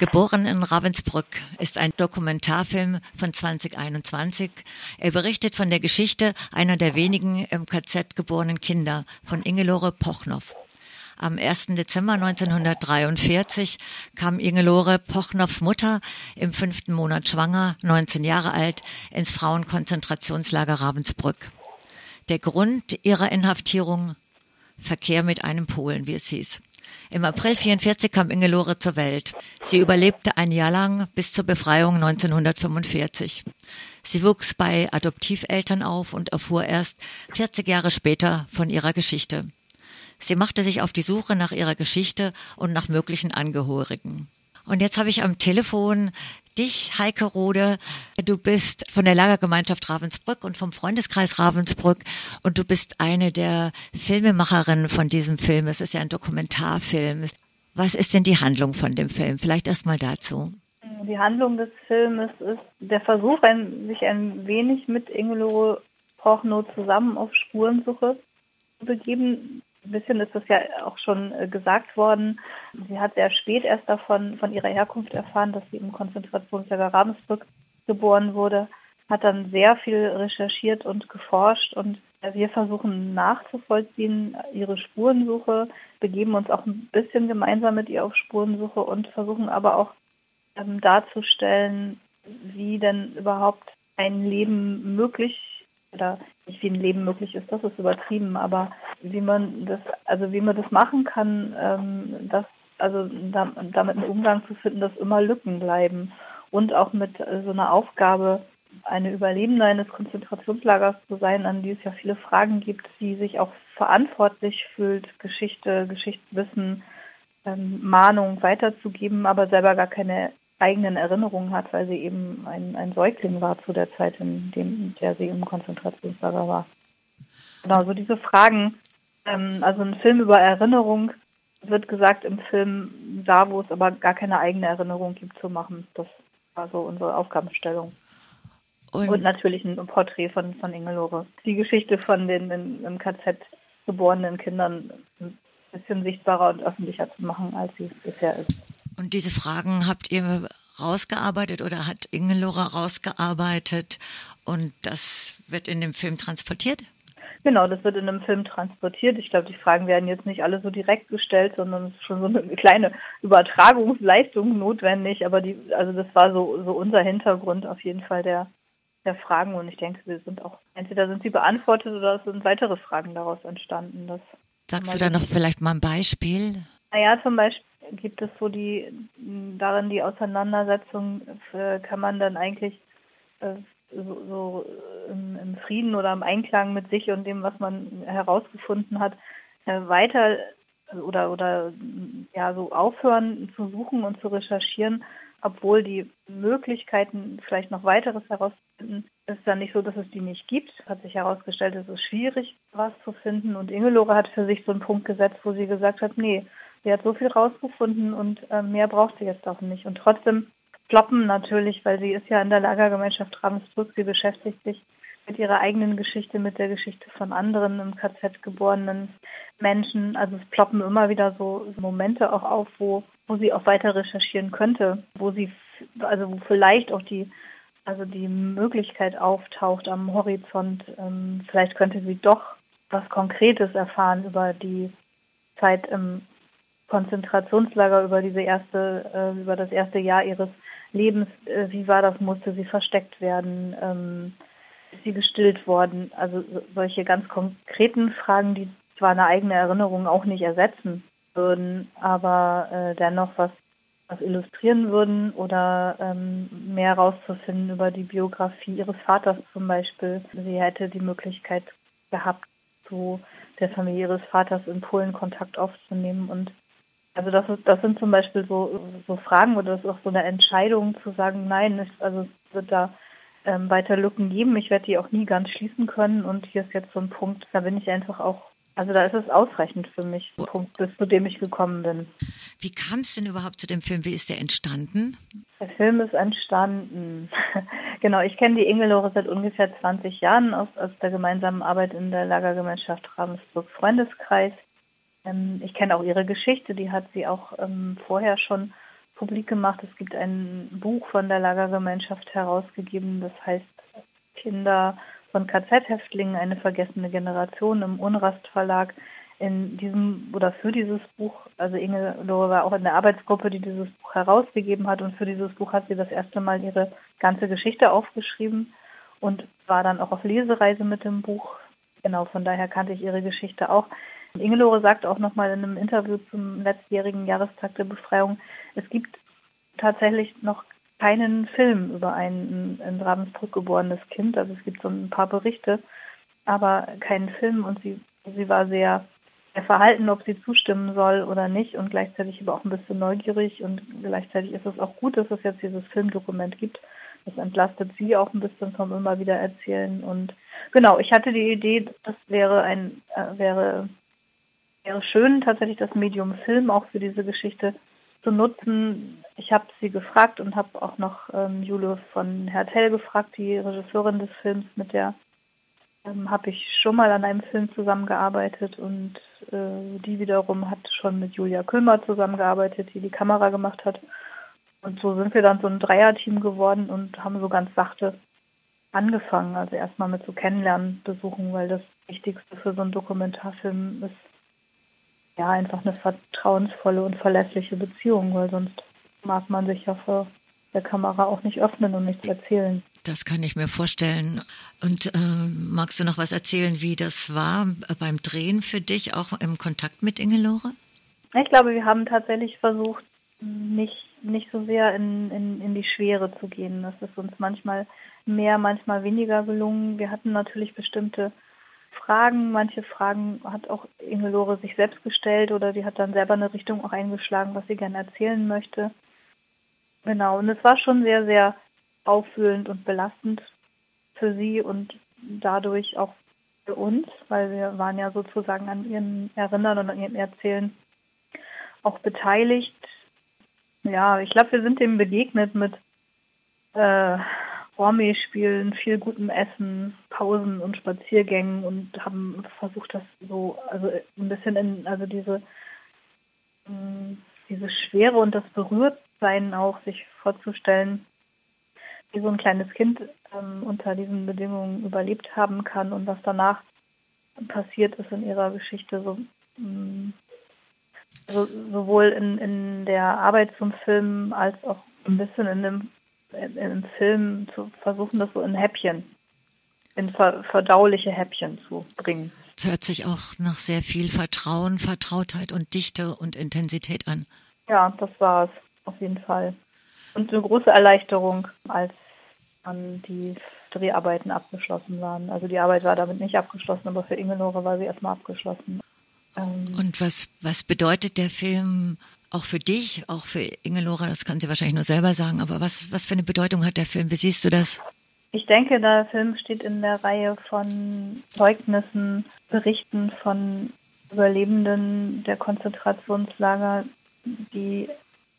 Geboren in Ravensbrück ist ein Dokumentarfilm von 2021. Er berichtet von der Geschichte einer der wenigen im KZ geborenen Kinder von Ingelore Pochnow. Am 1. Dezember 1943 kam Ingelore Pochnows Mutter im fünften Monat schwanger, 19 Jahre alt, ins Frauenkonzentrationslager Ravensbrück. Der Grund ihrer Inhaftierung Verkehr mit einem Polen, wie es hieß. Im April 44 kam Ingelore zur Welt. Sie überlebte ein Jahr lang bis zur Befreiung 1945. Sie wuchs bei Adoptiveltern auf und erfuhr erst 40 Jahre später von ihrer Geschichte. Sie machte sich auf die Suche nach ihrer Geschichte und nach möglichen Angehörigen. Und jetzt habe ich am Telefon dich, Heike Rode. Du bist von der Lagergemeinschaft Ravensbrück und vom Freundeskreis Ravensbrück und du bist eine der Filmemacherinnen von diesem Film. Es ist ja ein Dokumentarfilm. Was ist denn die Handlung von dem Film? Vielleicht erst mal dazu. Die Handlung des Filmes ist der Versuch, ein, sich ein wenig mit Ingelore Prochnow zusammen auf Spurensuche zu begeben. Ein bisschen ist das ja auch schon äh, gesagt worden. Sie hat sehr spät erst davon, von ihrer Herkunft erfahren, dass sie im Konzentrationslager Ravensbrück geboren wurde, hat dann sehr viel recherchiert und geforscht und wir versuchen nachzuvollziehen ihre Spurensuche, begeben uns auch ein bisschen gemeinsam mit ihr auf Spurensuche und versuchen aber auch ähm, darzustellen, wie denn überhaupt ein Leben möglich oder nicht wie ein Leben möglich ist, das ist übertrieben, aber wie man das, also wie man das machen kann, ähm, dass also da, damit einen Umgang zu finden, dass immer Lücken bleiben und auch mit äh, so einer Aufgabe, eine Überlebende eines Konzentrationslagers zu sein, an die es ja viele Fragen gibt, die sich auch verantwortlich fühlt, Geschichte, Geschichtswissen, ähm, Mahnung weiterzugeben, aber selber gar keine eigenen Erinnerungen hat, weil sie eben ein, ein Säugling war zu der Zeit, in, dem, in der sie im Konzentrationslager war. Genau, so diese Fragen, ähm, also ein Film über Erinnerung wird gesagt im Film, da wo es aber gar keine eigene Erinnerung gibt, zu machen. Das war so unsere Aufgabenstellung. Und, Und natürlich ein Porträt von, von Ingelore. Die Geschichte von den in, im KZ geborenen Kindern ein bisschen sichtbarer und öffentlicher zu machen, als sie es bisher ist. Und diese Fragen habt ihr rausgearbeitet oder hat Ingelora rausgearbeitet und das wird in dem Film transportiert? Genau, das wird in einem Film transportiert. Ich glaube, die Fragen werden jetzt nicht alle so direkt gestellt, sondern es ist schon so eine kleine Übertragungsleistung notwendig. Aber die, also das war so, so unser Hintergrund auf jeden Fall der, der Fragen. Und ich denke, sie sind auch, entweder sind sie beantwortet oder es sind weitere Fragen daraus entstanden. Das Sagst du da noch vielleicht mal ein Beispiel? Naja, zum Beispiel gibt es so die darin die Auseinandersetzung, äh, kann man dann eigentlich äh, so, so im, im, Frieden oder im Einklang mit sich und dem, was man herausgefunden hat, äh, weiter oder oder ja so aufhören zu suchen und zu recherchieren, obwohl die Möglichkeiten vielleicht noch weiteres herauszufinden, ist dann nicht so, dass es die nicht gibt. Hat sich herausgestellt, es ist schwierig, was zu finden. Und Ingelore hat für sich so einen Punkt gesetzt, wo sie gesagt hat, nee, Sie hat so viel rausgefunden und äh, mehr braucht sie jetzt auch nicht. Und trotzdem ploppen natürlich, weil sie ist ja in der Lagergemeinschaft Ravensbrück, sie beschäftigt sich mit ihrer eigenen Geschichte, mit der Geschichte von anderen im KZ geborenen Menschen. Also es ploppen immer wieder so Momente auch auf, wo, wo sie auch weiter recherchieren könnte, wo sie, also wo vielleicht auch die, also die Möglichkeit auftaucht am Horizont, ähm, vielleicht könnte sie doch was Konkretes erfahren über die Zeit im Konzentrationslager über diese erste, äh, über das erste Jahr ihres Lebens, äh, wie war das, musste sie versteckt werden, ähm, ist sie gestillt worden? Also solche ganz konkreten Fragen, die zwar eine eigene Erinnerung auch nicht ersetzen würden, aber äh, dennoch was, was illustrieren würden oder ähm, mehr herauszufinden über die Biografie ihres Vaters zum Beispiel. Sie hätte die Möglichkeit gehabt, zu der Familie ihres Vaters in Polen Kontakt aufzunehmen und also das ist, das sind zum Beispiel so, so Fragen oder das ist auch so eine Entscheidung zu sagen, nein, es, also es wird da ähm, weiter Lücken geben. Ich werde die auch nie ganz schließen können und hier ist jetzt so ein Punkt, da bin ich einfach auch, also da ist es ausreichend für mich, ein Punkt, bis zu dem ich gekommen bin. Wie kam es denn überhaupt zu dem Film? Wie ist der entstanden? Der Film ist entstanden. genau, ich kenne die Ingelore seit ungefähr 20 Jahren aus, aus der gemeinsamen Arbeit in der Lagergemeinschaft Ravensburg Freundeskreis. Ähm, ich kenne auch ihre Geschichte, die hat sie auch ähm, vorher schon publik gemacht. Es gibt ein Buch von der Lagergemeinschaft herausgegeben, das heißt Kinder von KZ-Häftlingen, eine vergessene Generation im Unrast Verlag. In diesem oder für dieses Buch, also Inge Lore war auch in der Arbeitsgruppe, die dieses Buch herausgegeben hat und für dieses Buch hat sie das erste Mal ihre ganze Geschichte aufgeschrieben und war dann auch auf Lesereise mit dem Buch. Genau, von daher kannte ich ihre Geschichte auch. Ingelore sagt auch nochmal in einem Interview zum letztjährigen Jahrestag der Befreiung, es gibt tatsächlich noch keinen Film über ein in Ravensbrück geborenes Kind. Also es gibt so ein paar Berichte, aber keinen Film und sie, sie war sehr, sehr verhalten, ob sie zustimmen soll oder nicht und gleichzeitig aber auch ein bisschen neugierig und gleichzeitig ist es auch gut, dass es jetzt dieses Filmdokument gibt. Das entlastet sie auch ein bisschen vom immer wieder erzählen und genau, ich hatte die Idee, das wäre ein, äh, wäre wäre schön, tatsächlich das Medium Film auch für diese Geschichte zu nutzen. Ich habe sie gefragt und habe auch noch ähm, Jule von Hertel gefragt, die Regisseurin des Films, mit der ähm, habe ich schon mal an einem Film zusammengearbeitet und äh, die wiederum hat schon mit Julia Külmer zusammengearbeitet, die die Kamera gemacht hat. Und so sind wir dann so ein Dreierteam geworden und haben so ganz sachte angefangen. Also erstmal mit so Kennenlernen besuchen, weil das Wichtigste für so einen Dokumentarfilm ist, ja, einfach eine vertrauensvolle und verlässliche Beziehung, weil sonst mag man sich ja vor der Kamera auch nicht öffnen und nichts erzählen. Das kann ich mir vorstellen. Und äh, magst du noch was erzählen, wie das war beim Drehen für dich, auch im Kontakt mit Ingelore? Ich glaube, wir haben tatsächlich versucht, nicht, nicht so sehr in, in, in die Schwere zu gehen. Das ist uns manchmal mehr, manchmal weniger gelungen. Wir hatten natürlich bestimmte Fragen. Manche Fragen hat auch Ingelore sich selbst gestellt oder die hat dann selber eine Richtung auch eingeschlagen, was sie gerne erzählen möchte. Genau, und es war schon sehr, sehr auffühlend und belastend für sie und dadurch auch für uns, weil wir waren ja sozusagen an ihren Erinnern und an ihrem Erzählen auch beteiligt. Ja, ich glaube, wir sind dem begegnet mit äh, Gourmet spielen, viel gutem Essen, Pausen und Spaziergängen und haben versucht, das so, also ein bisschen in, also diese, mm, diese Schwere und das Berührtsein auch sich vorzustellen, wie so ein kleines Kind ähm, unter diesen Bedingungen überlebt haben kann und was danach passiert ist in ihrer Geschichte, so, also sowohl in, in der Arbeit zum Film als auch ein bisschen in dem im Film zu versuchen, das so in Häppchen, in verdauliche Häppchen zu bringen. Es hört sich auch nach sehr viel Vertrauen, Vertrautheit und Dichte und Intensität an. Ja, das war es auf jeden Fall. Und eine große Erleichterung, als dann die Dreharbeiten abgeschlossen waren. Also die Arbeit war damit nicht abgeschlossen, aber für Ingelore war sie erstmal abgeschlossen. Ähm und was, was bedeutet der Film auch für dich, auch für Ingelora, das kann sie wahrscheinlich nur selber sagen, aber was, was für eine Bedeutung hat der Film? Wie siehst du das? Ich denke, der Film steht in der Reihe von Zeugnissen, Berichten von Überlebenden der Konzentrationslager, die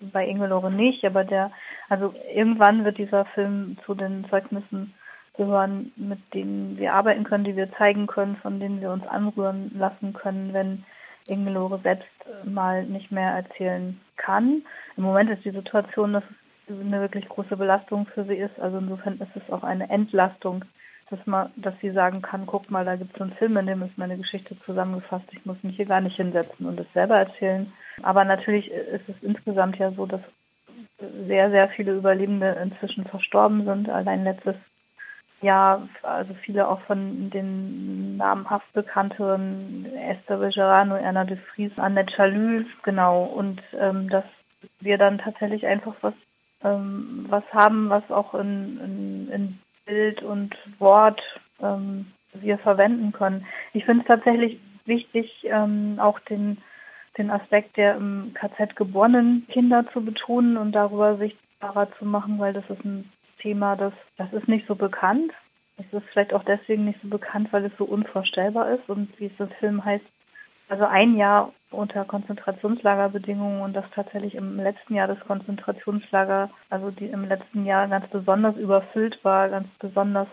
bei Ingelore nicht, aber der, also irgendwann wird dieser Film zu den Zeugnissen gehören, mit denen wir arbeiten können, die wir zeigen können, von denen wir uns anrühren lassen können, wenn Ingelore selbst mal nicht mehr erzählen kann. Im Moment ist die Situation, dass es eine wirklich große Belastung für sie ist. Also insofern ist es auch eine Entlastung, dass man, dass sie sagen kann, guck mal, da gibt es einen Film, in dem ist meine Geschichte zusammengefasst. Ich muss mich hier gar nicht hinsetzen und es selber erzählen. Aber natürlich ist es insgesamt ja so, dass sehr, sehr viele Überlebende inzwischen verstorben sind. Allein letztes ja, also viele auch von den namhaft bekannteren Esther Bejerano, Erna de Vries, Annette Chalus, genau. Und ähm, dass wir dann tatsächlich einfach was, ähm, was haben, was auch in, in, in Bild und Wort ähm, wir verwenden können. Ich finde es tatsächlich wichtig, ähm, auch den, den Aspekt der im KZ geborenen Kinder zu betonen und darüber sichtbarer zu machen, weil das ist ein Thema, das, das ist nicht so bekannt. Es ist vielleicht auch deswegen nicht so bekannt, weil es so unvorstellbar ist und wie es im Film heißt, also ein Jahr unter Konzentrationslagerbedingungen und dass tatsächlich im letzten Jahr das Konzentrationslager, also die im letzten Jahr ganz besonders überfüllt war, ganz besonders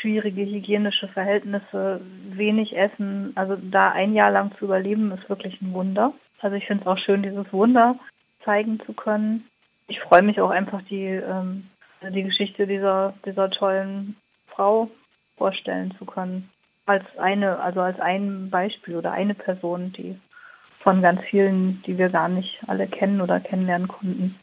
schwierige hygienische Verhältnisse, wenig Essen, also da ein Jahr lang zu überleben, ist wirklich ein Wunder. Also ich finde es auch schön, dieses Wunder zeigen zu können. Ich freue mich auch einfach, die, ähm, die Geschichte dieser, dieser tollen Frau vorstellen zu können. Als eine, also als ein Beispiel oder eine Person, die von ganz vielen, die wir gar nicht alle kennen oder kennenlernen konnten.